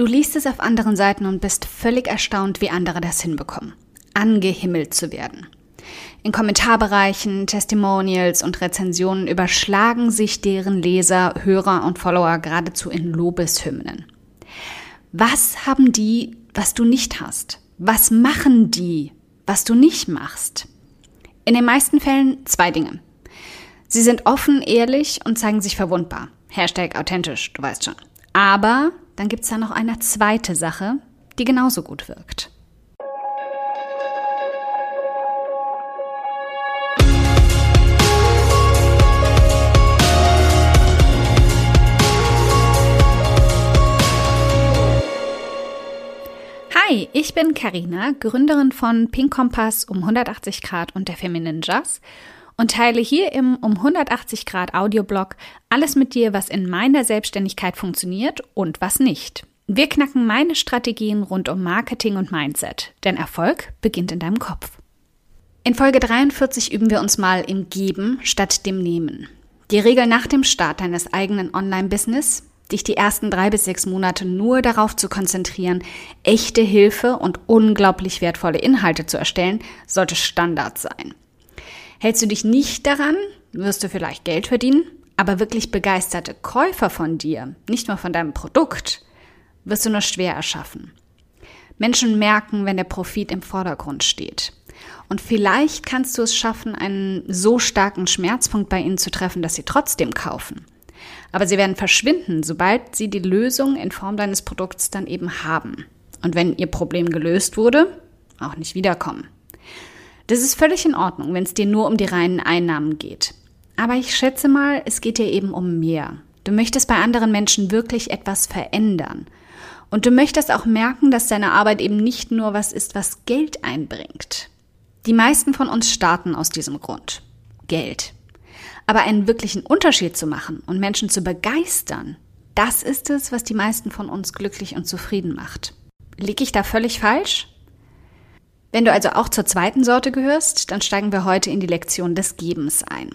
Du liest es auf anderen Seiten und bist völlig erstaunt, wie andere das hinbekommen. Angehimmelt zu werden. In Kommentarbereichen, Testimonials und Rezensionen überschlagen sich deren Leser, Hörer und Follower geradezu in Lobeshymnen. Was haben die, was du nicht hast? Was machen die, was du nicht machst? In den meisten Fällen zwei Dinge. Sie sind offen, ehrlich und zeigen sich verwundbar. Hashtag authentisch, du weißt schon. Aber dann gibt es da noch eine zweite Sache, die genauso gut wirkt. Hi, ich bin Karina, Gründerin von Pink Kompass um 180 Grad und der Feminine Jazz und teile hier im um 180 Grad Audioblog alles mit dir, was in meiner Selbstständigkeit funktioniert und was nicht. Wir knacken meine Strategien rund um Marketing und Mindset, denn Erfolg beginnt in deinem Kopf. In Folge 43 üben wir uns mal im Geben statt dem Nehmen. Die Regel nach dem Start deines eigenen Online-Business, dich die ersten drei bis sechs Monate nur darauf zu konzentrieren, echte Hilfe und unglaublich wertvolle Inhalte zu erstellen, sollte Standard sein. Hältst du dich nicht daran, wirst du vielleicht Geld verdienen, aber wirklich begeisterte Käufer von dir, nicht nur von deinem Produkt, wirst du nur schwer erschaffen. Menschen merken, wenn der Profit im Vordergrund steht. Und vielleicht kannst du es schaffen, einen so starken Schmerzpunkt bei ihnen zu treffen, dass sie trotzdem kaufen. Aber sie werden verschwinden, sobald sie die Lösung in Form deines Produkts dann eben haben. Und wenn ihr Problem gelöst wurde, auch nicht wiederkommen. Das ist völlig in Ordnung, wenn es dir nur um die reinen Einnahmen geht. Aber ich schätze mal, es geht dir eben um mehr. Du möchtest bei anderen Menschen wirklich etwas verändern. Und du möchtest auch merken, dass deine Arbeit eben nicht nur was ist, was Geld einbringt. Die meisten von uns starten aus diesem Grund. Geld. Aber einen wirklichen Unterschied zu machen und Menschen zu begeistern, das ist es, was die meisten von uns glücklich und zufrieden macht. Lieg ich da völlig falsch? Wenn du also auch zur zweiten Sorte gehörst, dann steigen wir heute in die Lektion des Gebens ein.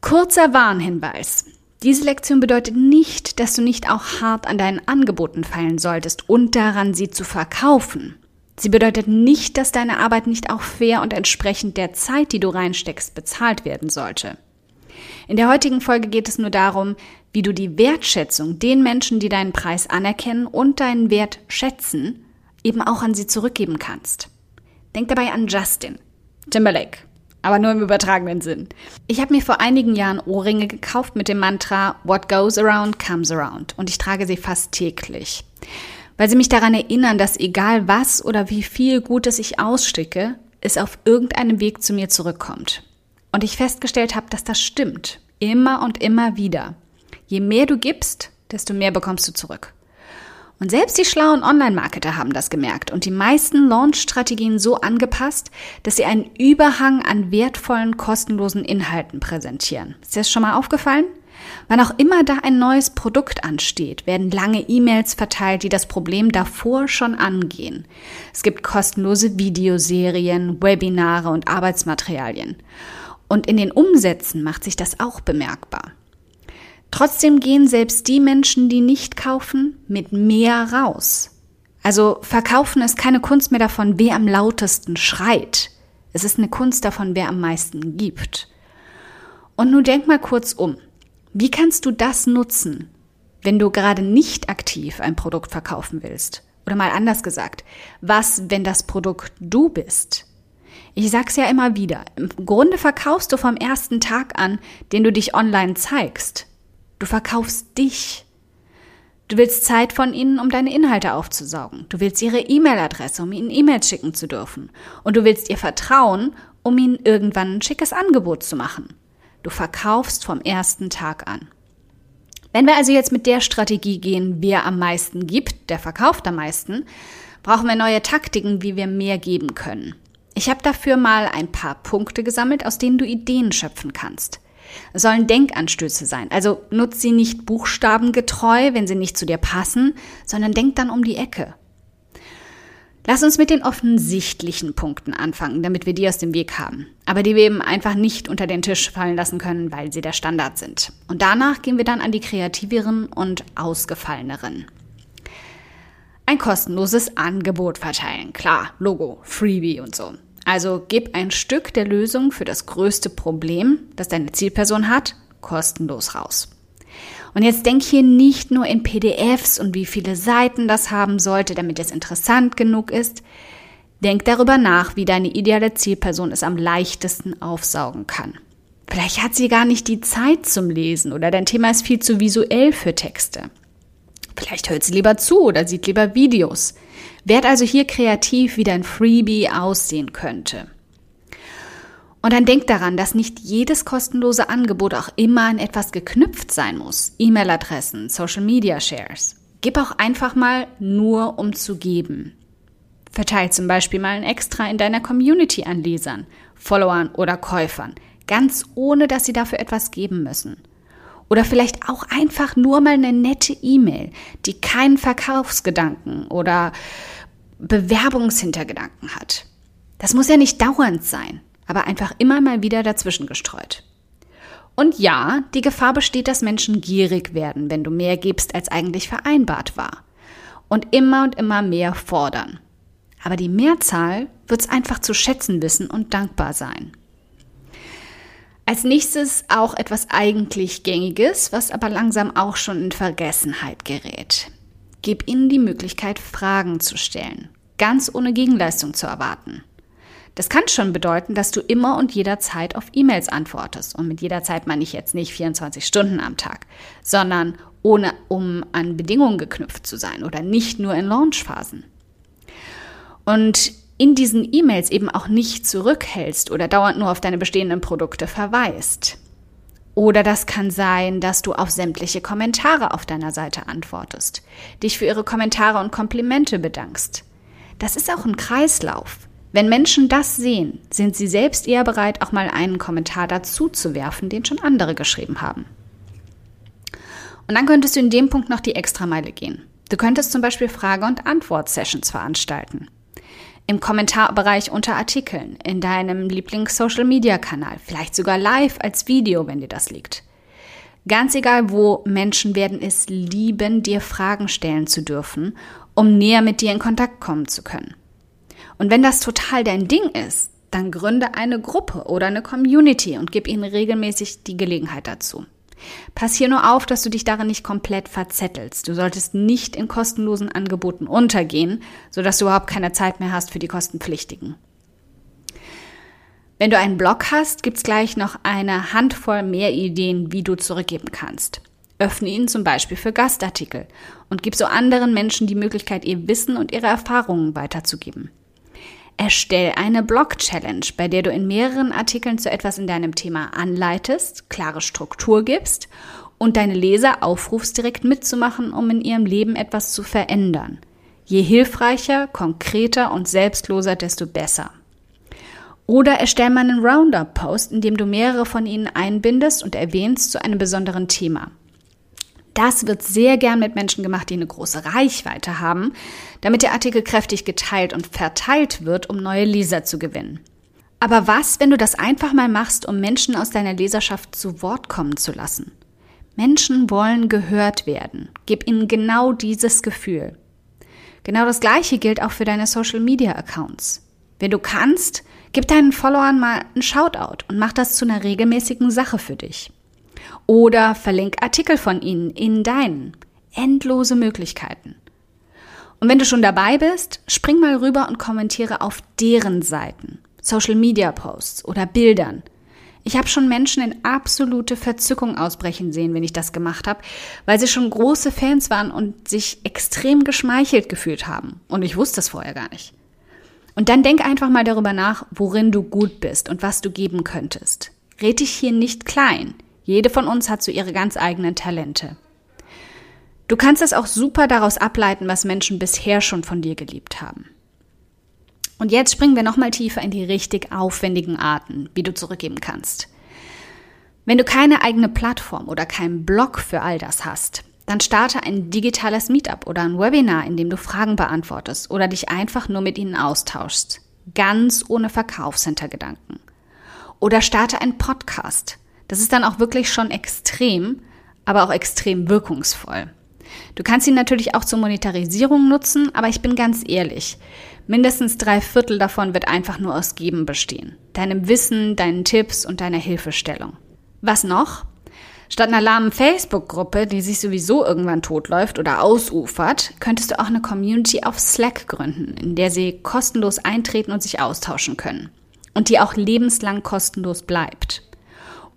Kurzer Warnhinweis. Diese Lektion bedeutet nicht, dass du nicht auch hart an deinen Angeboten feilen solltest und daran, sie zu verkaufen. Sie bedeutet nicht, dass deine Arbeit nicht auch fair und entsprechend der Zeit, die du reinsteckst, bezahlt werden sollte. In der heutigen Folge geht es nur darum, wie du die Wertschätzung den Menschen, die deinen Preis anerkennen und deinen Wert schätzen, eben auch an sie zurückgeben kannst. Denk dabei an Justin Timberlake, aber nur im übertragenen Sinn. Ich habe mir vor einigen Jahren Ohrringe gekauft mit dem Mantra What goes around comes around und ich trage sie fast täglich, weil sie mich daran erinnern, dass egal was oder wie viel Gutes ich ausstecke, es auf irgendeinem Weg zu mir zurückkommt. Und ich festgestellt habe, dass das stimmt, immer und immer wieder. Je mehr du gibst, desto mehr bekommst du zurück. Und selbst die schlauen Online-Marketer haben das gemerkt und die meisten Launch-Strategien so angepasst, dass sie einen Überhang an wertvollen, kostenlosen Inhalten präsentieren. Ist dir das schon mal aufgefallen? Wann auch immer da ein neues Produkt ansteht, werden lange E-Mails verteilt, die das Problem davor schon angehen. Es gibt kostenlose Videoserien, Webinare und Arbeitsmaterialien. Und in den Umsätzen macht sich das auch bemerkbar. Trotzdem gehen selbst die Menschen, die nicht kaufen, mit mehr raus. Also verkaufen ist keine Kunst mehr davon, wer am lautesten schreit. Es ist eine Kunst davon, wer am meisten gibt. Und nun denk mal kurz um. Wie kannst du das nutzen, wenn du gerade nicht aktiv ein Produkt verkaufen willst? Oder mal anders gesagt, was, wenn das Produkt du bist? Ich sag's ja immer wieder. Im Grunde verkaufst du vom ersten Tag an, den du dich online zeigst. Du verkaufst dich. Du willst Zeit von ihnen, um deine Inhalte aufzusaugen. Du willst ihre E-Mail-Adresse, um ihnen E-Mails schicken zu dürfen. Und du willst ihr vertrauen, um ihnen irgendwann ein schickes Angebot zu machen. Du verkaufst vom ersten Tag an. Wenn wir also jetzt mit der Strategie gehen, wer am meisten gibt, der verkauft am meisten, brauchen wir neue Taktiken, wie wir mehr geben können. Ich habe dafür mal ein paar Punkte gesammelt, aus denen du Ideen schöpfen kannst. Es sollen Denkanstöße sein. Also nutz sie nicht buchstabengetreu, wenn sie nicht zu dir passen, sondern denk dann um die Ecke. Lass uns mit den offensichtlichen Punkten anfangen, damit wir die aus dem Weg haben. Aber die wir eben einfach nicht unter den Tisch fallen lassen können, weil sie der Standard sind. Und danach gehen wir dann an die kreativeren und ausgefalleneren. ein kostenloses Angebot verteilen. Klar, Logo, Freebie und so. Also gib ein Stück der Lösung für das größte Problem, das deine Zielperson hat, kostenlos raus. Und jetzt denk hier nicht nur in PDFs und wie viele Seiten das haben sollte, damit es interessant genug ist. Denk darüber nach, wie deine ideale Zielperson es am leichtesten aufsaugen kann. Vielleicht hat sie gar nicht die Zeit zum Lesen oder dein Thema ist viel zu visuell für Texte. Vielleicht hört sie lieber zu oder sieht lieber Videos. Werd also hier kreativ, wie dein Freebie aussehen könnte. Und dann denk daran, dass nicht jedes kostenlose Angebot auch immer an etwas geknüpft sein muss. E-Mail-Adressen, Social Media Shares. Gib auch einfach mal nur, um zu geben. Verteil zum Beispiel mal ein Extra in deiner Community an Lesern, Followern oder Käufern, ganz ohne dass sie dafür etwas geben müssen. Oder vielleicht auch einfach nur mal eine nette E-Mail, die keinen Verkaufsgedanken oder Bewerbungshintergedanken hat. Das muss ja nicht dauernd sein, aber einfach immer mal wieder dazwischen gestreut. Und ja, die Gefahr besteht, dass Menschen gierig werden, wenn du mehr gibst, als eigentlich vereinbart war. Und immer und immer mehr fordern. Aber die Mehrzahl wird es einfach zu schätzen wissen und dankbar sein. Als nächstes auch etwas eigentlich Gängiges, was aber langsam auch schon in Vergessenheit gerät. Gib ihnen die Möglichkeit, Fragen zu stellen, ganz ohne Gegenleistung zu erwarten. Das kann schon bedeuten, dass du immer und jederzeit auf E-Mails antwortest. Und mit jederzeit meine ich jetzt nicht 24 Stunden am Tag, sondern ohne um an Bedingungen geknüpft zu sein oder nicht nur in Launchphasen. Und in diesen E-Mails eben auch nicht zurückhältst oder dauernd nur auf deine bestehenden Produkte verweist. Oder das kann sein, dass du auf sämtliche Kommentare auf deiner Seite antwortest, dich für ihre Kommentare und Komplimente bedankst. Das ist auch ein Kreislauf. Wenn Menschen das sehen, sind sie selbst eher bereit, auch mal einen Kommentar dazu zu werfen, den schon andere geschrieben haben. Und dann könntest du in dem Punkt noch die Extrameile gehen. Du könntest zum Beispiel Frage- und Antwort-Sessions veranstalten im Kommentarbereich unter Artikeln, in deinem Lieblings-Social-Media-Kanal, vielleicht sogar live als Video, wenn dir das liegt. Ganz egal wo, Menschen werden es lieben, dir Fragen stellen zu dürfen, um näher mit dir in Kontakt kommen zu können. Und wenn das total dein Ding ist, dann gründe eine Gruppe oder eine Community und gib ihnen regelmäßig die Gelegenheit dazu. Pass hier nur auf, dass du dich darin nicht komplett verzettelst. Du solltest nicht in kostenlosen Angeboten untergehen, sodass du überhaupt keine Zeit mehr hast für die kostenpflichtigen. Wenn du einen Blog hast, gibt's gleich noch eine Handvoll mehr Ideen, wie du zurückgeben kannst. Öffne ihn zum Beispiel für Gastartikel und gib so anderen Menschen die Möglichkeit, ihr Wissen und ihre Erfahrungen weiterzugeben. Erstell eine Blog-Challenge, bei der du in mehreren Artikeln zu etwas in deinem Thema anleitest, klare Struktur gibst und deine Leser aufrufst, direkt mitzumachen, um in ihrem Leben etwas zu verändern. Je hilfreicher, konkreter und selbstloser, desto besser. Oder erstell mal einen Roundup-Post, in dem du mehrere von ihnen einbindest und erwähnst zu einem besonderen Thema. Das wird sehr gern mit Menschen gemacht, die eine große Reichweite haben, damit der Artikel kräftig geteilt und verteilt wird, um neue Leser zu gewinnen. Aber was, wenn du das einfach mal machst, um Menschen aus deiner Leserschaft zu Wort kommen zu lassen? Menschen wollen gehört werden. Gib ihnen genau dieses Gefühl. Genau das Gleiche gilt auch für deine Social Media Accounts. Wenn du kannst, gib deinen Followern mal einen Shoutout und mach das zu einer regelmäßigen Sache für dich. Oder verlink Artikel von ihnen in deinen. Endlose Möglichkeiten. Und wenn du schon dabei bist, spring mal rüber und kommentiere auf deren Seiten, Social Media Posts oder Bildern. Ich habe schon Menschen in absolute Verzückung ausbrechen sehen, wenn ich das gemacht habe, weil sie schon große Fans waren und sich extrem geschmeichelt gefühlt haben. Und ich wusste es vorher gar nicht. Und dann denk einfach mal darüber nach, worin du gut bist und was du geben könntest. Red dich hier nicht klein. Jede von uns hat so ihre ganz eigenen Talente. Du kannst es auch super daraus ableiten, was Menschen bisher schon von dir geliebt haben. Und jetzt springen wir nochmal tiefer in die richtig aufwendigen Arten, wie du zurückgeben kannst. Wenn du keine eigene Plattform oder keinen Blog für all das hast, dann starte ein digitales Meetup oder ein Webinar, in dem du Fragen beantwortest oder dich einfach nur mit ihnen austauschst. Ganz ohne Verkaufshintergedanken. Oder starte einen Podcast. Das ist dann auch wirklich schon extrem, aber auch extrem wirkungsvoll. Du kannst ihn natürlich auch zur Monetarisierung nutzen, aber ich bin ganz ehrlich. Mindestens drei Viertel davon wird einfach nur aus Geben bestehen. Deinem Wissen, deinen Tipps und deiner Hilfestellung. Was noch? Statt einer lahmen Facebook-Gruppe, die sich sowieso irgendwann totläuft oder ausufert, könntest du auch eine Community auf Slack gründen, in der sie kostenlos eintreten und sich austauschen können. Und die auch lebenslang kostenlos bleibt.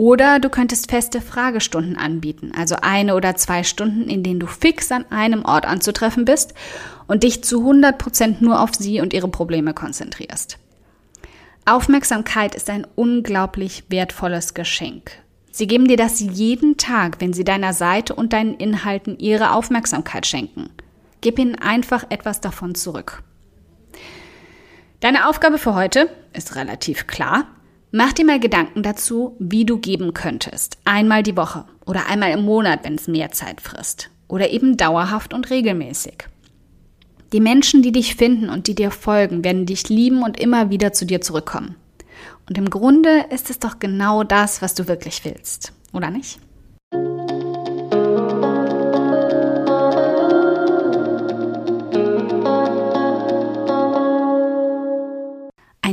Oder du könntest feste Fragestunden anbieten, also eine oder zwei Stunden, in denen du fix an einem Ort anzutreffen bist und dich zu 100 Prozent nur auf sie und ihre Probleme konzentrierst. Aufmerksamkeit ist ein unglaublich wertvolles Geschenk. Sie geben dir das jeden Tag, wenn sie deiner Seite und deinen Inhalten ihre Aufmerksamkeit schenken. Gib ihnen einfach etwas davon zurück. Deine Aufgabe für heute ist relativ klar. Mach dir mal Gedanken dazu, wie du geben könntest. Einmal die Woche oder einmal im Monat, wenn es mehr Zeit frisst. Oder eben dauerhaft und regelmäßig. Die Menschen, die dich finden und die dir folgen, werden dich lieben und immer wieder zu dir zurückkommen. Und im Grunde ist es doch genau das, was du wirklich willst, oder nicht?